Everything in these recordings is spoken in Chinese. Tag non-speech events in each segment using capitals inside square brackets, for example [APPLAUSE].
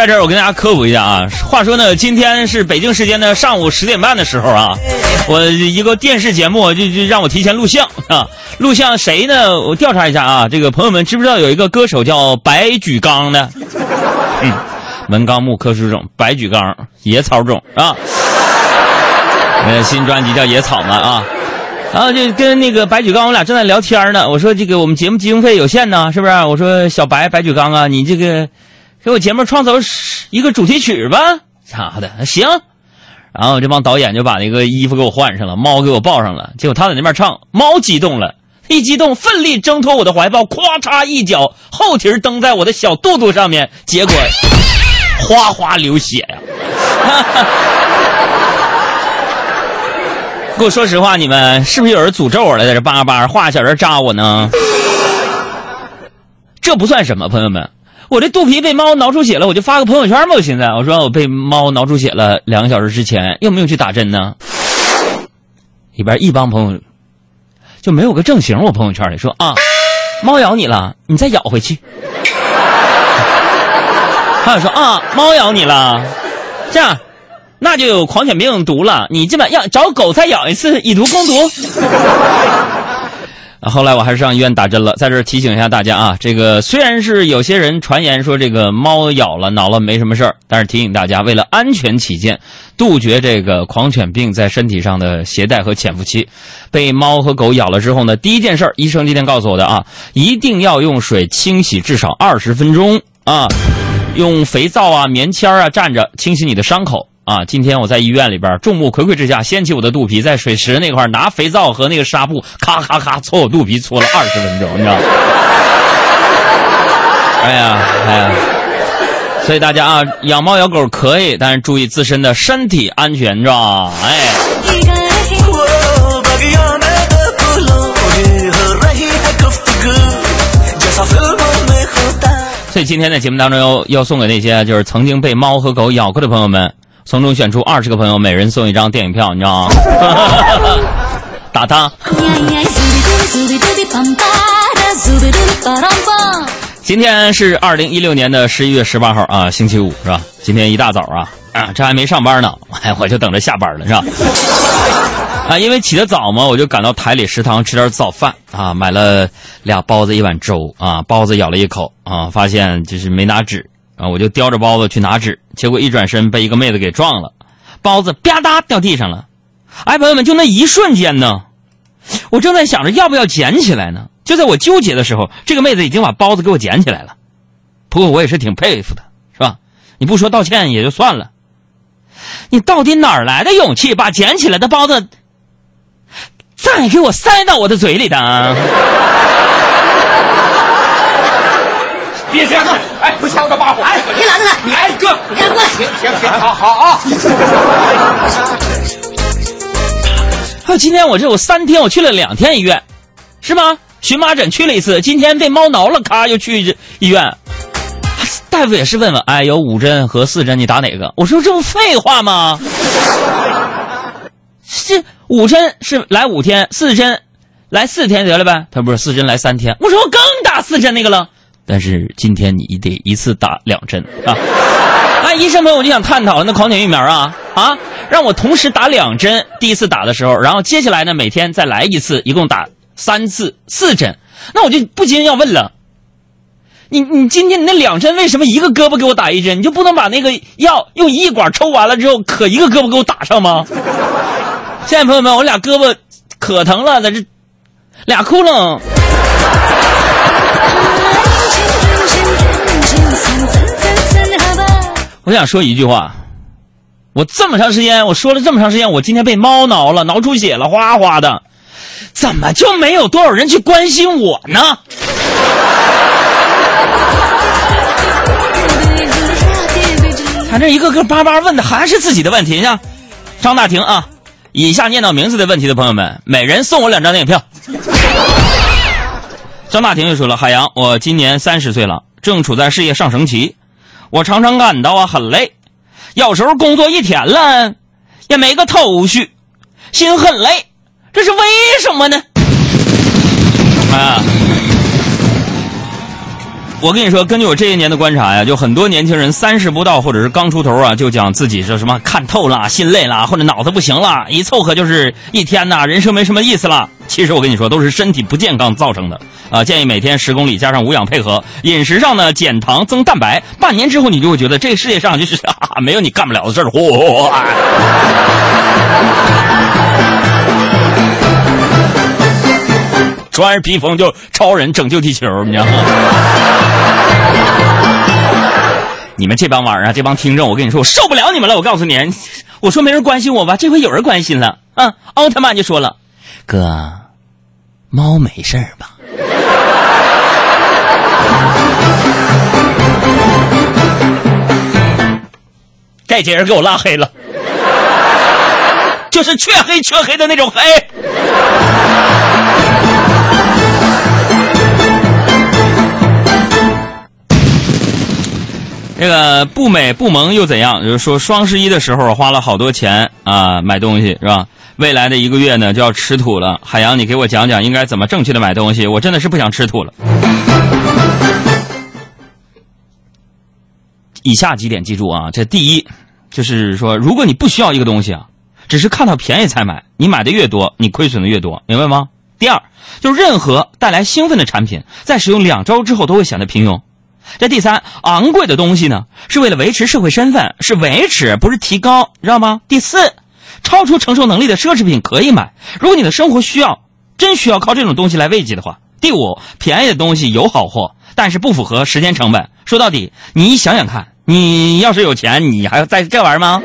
在这儿我跟大家科普一下啊，话说呢，今天是北京时间的上午十点半的时候啊，我一个电视节目就就让我提前录像啊，录像谁呢？我调查一下啊，这个朋友们知不知道有一个歌手叫白举纲的？嗯，门纲木科属种，白举纲，野草种啊。呃，新专辑叫《野草》嘛啊，然后就跟那个白举纲我俩正在聊天呢，我说这个我们节目经费有限呢，是不是？我说小白白举纲啊，你这个。给我节目创作一个主题曲吧，咋的行。然后这帮导演就把那个衣服给我换上了，猫给我抱上了。结果他在那边唱，猫激动了，一激动奋力挣脱我的怀抱，咵嚓一脚后蹄蹬在我的小肚肚上面，结果哗哗流血呀！[LAUGHS] 给我说实话，你们是不是有人诅咒我了，在这叭叭画小人扎我呢？这不算什么，朋友们。我这肚皮被猫挠出血了，我就发个朋友圈吧。我现在我说我被猫挠出血了，两个小时之前又没有去打针呢。里边一帮朋友就没有个正形，我朋友圈里说啊，猫咬你了，你再咬回去。还有说啊，猫咬你了，这样那就有狂犬病毒了，你这么要找狗再咬一次，以毒攻毒。啊，后来我还是上医院打针了。在这提醒一下大家啊，这个虽然是有些人传言说这个猫咬了挠了没什么事儿，但是提醒大家，为了安全起见，杜绝这个狂犬病在身体上的携带和潜伏期。被猫和狗咬了之后呢，第一件事，医生今天告诉我的啊，一定要用水清洗至少二十分钟啊，用肥皂啊、棉签啊蘸着清洗你的伤口。啊！今天我在医院里边，众目睽睽之下掀起我的肚皮，在水池那块拿肥皂和那个纱布，咔咔咔搓我肚皮，搓了二十分钟，你知道吗？[LAUGHS] 哎呀，哎呀！所以大家啊，养猫养狗可以，但是注意自身的身体安全，你知道吧？哎。所以今天的节目当中要要送给那些就是曾经被猫和狗咬过的朋友们。从中选出二十个朋友，每人送一张电影票，你知道吗？[LAUGHS] 打他！今天是二零一六年的十一月十八号啊，星期五是吧？今天一大早啊啊，这还没上班呢，哎，[LAUGHS] 我就等着下班了是吧？啊，因为起得早嘛，我就赶到台里食堂吃点早饭啊，买了俩包子一碗粥啊，包子咬了一口啊，发现就是没拿纸。啊！我就叼着包子去拿纸，结果一转身被一个妹子给撞了，包子吧嗒掉地上了。哎，朋友们，就那一瞬间呢，我正在想着要不要捡起来呢。就在我纠结的时候，这个妹子已经把包子给我捡起来了。不过我也是挺佩服的，是吧？你不说道歉也就算了，你到底哪儿来的勇气把捡起来的包子再给我塞到我的嘴里的？别这样子！哎，不抢我的把火！哎，你哪个？你哎哥！你过来！行行行，好好啊！还有今天我这有三天，我去了两天医院，是吗？荨麻疹去了一次，今天被猫挠了，咔又去医院。大夫也是问问，哎，有五针和四针，你打哪个？我说这不废话吗？这五针是来五天，四针来四天得了呗？他不是四针来三天。我说我刚打四针那个了。但是今天你得一次打两针啊！[LAUGHS] 那，医生们，我就想探讨那狂犬疫苗啊啊，让我同时打两针，第一次打的时候，然后接下来呢每天再来一次，一共打三次四针。那我就不禁要问了，你你今天你那两针为什么一个胳膊给我打一针？你就不能把那个药用一管抽完了之后，可一个胳膊给我打上吗？现在朋友们，我俩胳膊可疼了，在这俩窟窿。我想说一句话，我这么长时间，我说了这么长时间，我今天被猫挠了，挠出血了，哗哗的，怎么就没有多少人去关心我呢？反正一个个叭叭问的还是自己的问题，像张大婷啊，以下念到名字的问题的朋友们，每人送我两张电影票。张大婷又说了：“海洋，我今年三十岁了，正处在事业上升期。”我常常感到啊很累，有时候工作一天了也没个头绪，心很累，这是为什么呢？啊，我跟你说，根据我这些年的观察呀，就很多年轻人三十不到或者是刚出头啊，就讲自己是什么看透了、心累了，或者脑子不行了，一凑合就是一天呐，人生没什么意思了。其实我跟你说，都是身体不健康造成的啊！建议每天十公里加上无氧配合，饮食上呢减糖增蛋白，半年之后你就会觉得这个世界上就是啊，没有你干不了的事儿。嚯！穿着披风就超人拯救地球，你知道吗？[LAUGHS] 你们这帮玩意儿啊，这帮听众，我跟你说，我受不了你们了！我告诉你，我说没人关心我吧，这回有人关心了啊！奥特曼就说了：“哥，猫没事儿吧？”这节人给我拉黑了，就是黢黑黢黑的那种黑。这个不美不萌又怎样？就是说双十一的时候花了好多钱啊买东西是吧？未来的一个月呢就要吃土了。海洋，你给我讲讲应该怎么正确的买东西？我真的是不想吃土了。以下几点记住啊，这第一就是说，如果你不需要一个东西啊，只是看到便宜才买，你买的越多，你亏损的越多，明白吗？第二，就是任何带来兴奋的产品，在使用两周之后都会显得平庸。这第三，昂贵的东西呢，是为了维持社会身份，是维持，不是提高，知道吗？第四，超出承受能力的奢侈品可以买，如果你的生活需要，真需要靠这种东西来慰藉的话。第五，便宜的东西有好货，但是不符合时间成本。说到底，你想想看，你要是有钱，你还要在这玩吗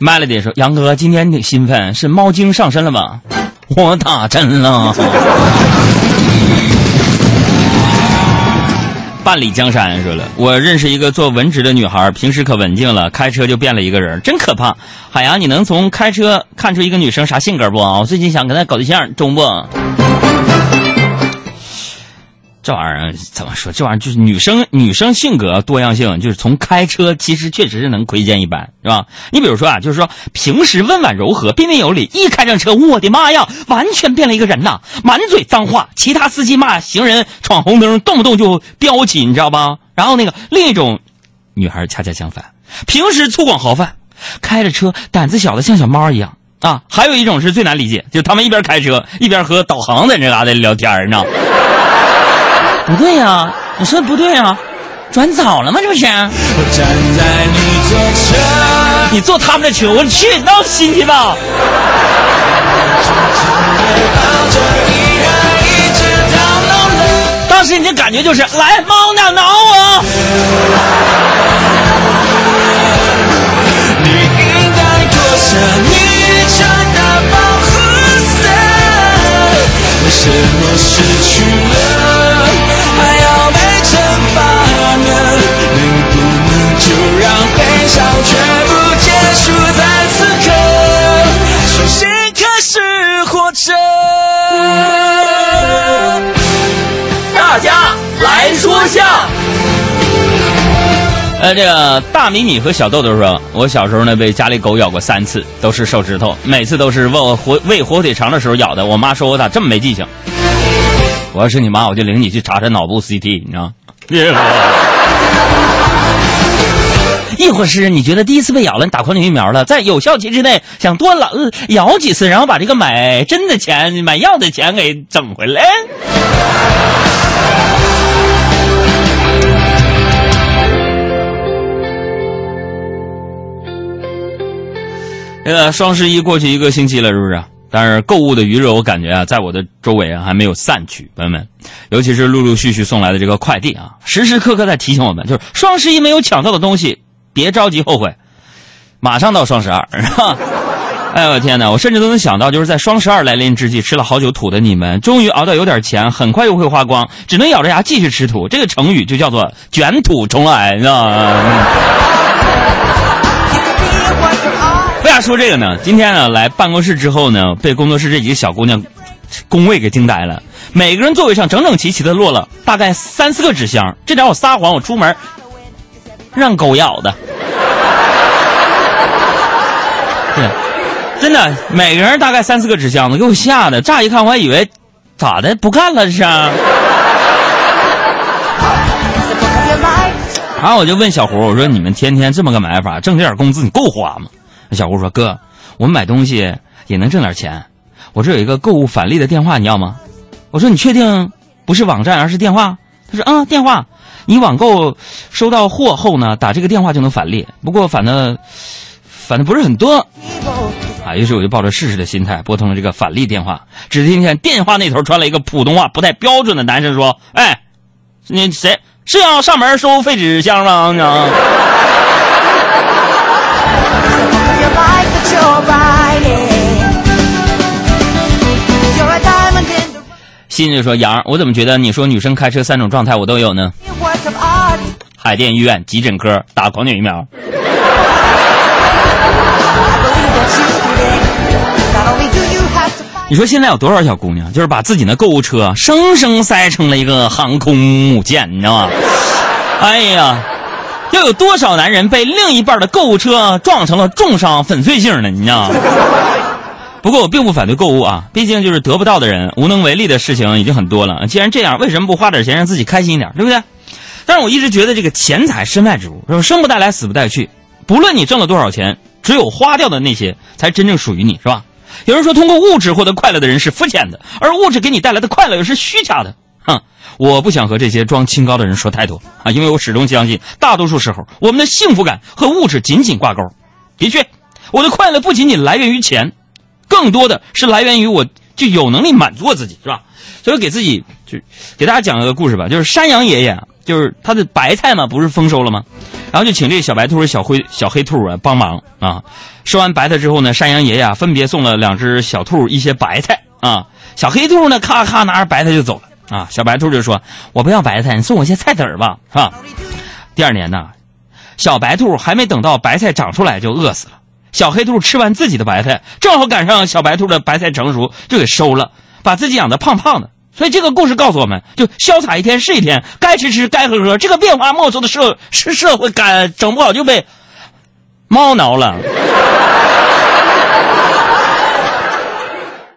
？Melody 说：“杨哥，今天挺兴奋，是猫精上身了吧？[LAUGHS] 我打针了。”万里江山说了：“我认识一个做文职的女孩，平时可文静了，开车就变了一个人，真可怕。”海洋，你能从开车看出一个女生啥性格不？我最近想跟她搞对象，中不？这玩意儿怎么说？这玩意儿就是女生女生性格多样性，就是从开车其实确实是能窥见一斑，是吧？你比如说啊，就是说平时温婉柔和、彬彬有礼，一开上车，我的妈呀，完全变了一个人呐！满嘴脏话，其他司机骂行人闯红灯，动不动就飙起，你知道吧？然后那个另一种女孩恰恰相反，平时粗犷豪放，开着车胆子小的像小猫一样啊。还有一种是最难理解，就他们一边开车一边和导航在这嘎达聊天呢。不对呀，你说的不对呀，转早了吗？这不是？你坐他们的车，我去，闹心去吧。当时你的感觉就是，来，猫呢，挠我。来说笑。呃，这个大米米和小豆豆说，我小时候呢被家里狗咬过三次，都是手指头，每次都是喂我火喂火腿肠的时候咬的。我妈说我咋这么没记性？我要是你妈，我就领你去查查脑部 CT，你知道？亦或是你觉得第一次被咬了，你打狂犬疫苗了，在有效期之内想多咬咬几次，然后把这个买针的钱、买药的钱给整回来？这个双十一过去一个星期了，是不是？但是购物的余热，我感觉啊，在我的周围啊还没有散去，朋友们，尤其是陆陆续续送来的这个快递啊，时时刻刻在提醒我们，就是双十一没有抢到的东西，别着急后悔，马上到双十二，[LAUGHS] 是吧？哎呦我天哪！我甚至都能想到，就是在双十二来临之际，吃了好久土的你们，终于熬到有点钱，很快又会花光，只能咬着牙继续吃土。这个成语就叫做卷土重来，你知道吗？[LAUGHS] [LAUGHS] 为啥说这个呢？今天呢，来办公室之后呢，被工作室这几个小姑娘工位给惊呆了。每个人座位上整整齐齐的落了大概三四个纸箱，这点我撒谎，我出门让狗咬的。[LAUGHS] 对，真的，每个人大概三四个纸箱子，给我吓的，乍一看我还以为咋的不干了这是。然后我就问小胡，我说你们天天这么个买法，挣这点工资你够花吗？小吴说哥，我们买东西也能挣点钱。我这有一个购物返利的电话，你要吗？我说你确定不是网站而是电话？他说啊，电话。你网购收到货后呢，打这个电话就能返利，不过返的返的不是很多。啊，于是我就抱着试试的心态拨通了这个返利电话，只听见电话那头传来一个普通话不太标准的男生说：“哎，你谁是要上门收废纸箱吗？” [LAUGHS] 心就说：“杨，我怎么觉得你说女生开车三种状态我都有呢？[LAUGHS] 海淀医院急诊科打狂犬疫苗。[LAUGHS] ”你说现在有多少小姑娘，就是把自己的购物车生生塞成了一个航空母舰，你知道吗？哎呀，要有多少男人被另一半的购物车撞成了重伤粉碎性的，你知道吗？不过我并不反对购物啊，毕竟就是得不到的人无能为力的事情已经很多了。既然这样，为什么不花点钱让自己开心一点，对不对？但是我一直觉得这个钱财身外之物，生不带来，死不带去。不论你挣了多少钱，只有花掉的那些才真正属于你，是吧？有人说，通过物质获得快乐的人是肤浅的，而物质给你带来的快乐又是虚假的。[LAUGHS] 我不想和这些装清高的人说太多啊，因为我始终相信，大多数时候我们的幸福感和物质紧紧挂钩。的确，我的快乐不仅仅来源于钱。更多的是来源于我就有能力满足我自己，是吧？所以给自己就给大家讲一个故事吧，就是山羊爷爷，就是他的白菜嘛，不是丰收了吗？然后就请这小白兔、小灰、小黑兔啊帮忙啊。收完白菜之后呢，山羊爷爷分别送了两只小兔一些白菜啊。小黑兔呢，咔咔拿着白菜就走了啊。小白兔就说：“我不要白菜，你送我些菜籽儿吧，是吧？”第二年呢，小白兔还没等到白菜长出来就饿死了。小黑兔吃完自己的白菜，正好赶上小白兔的白菜成熟，就给收了，把自己养的胖胖的。所以这个故事告诉我们，就潇洒一天是一天，该吃吃，该喝喝。这个变化莫测的社是社会，感整不好就被猫挠了。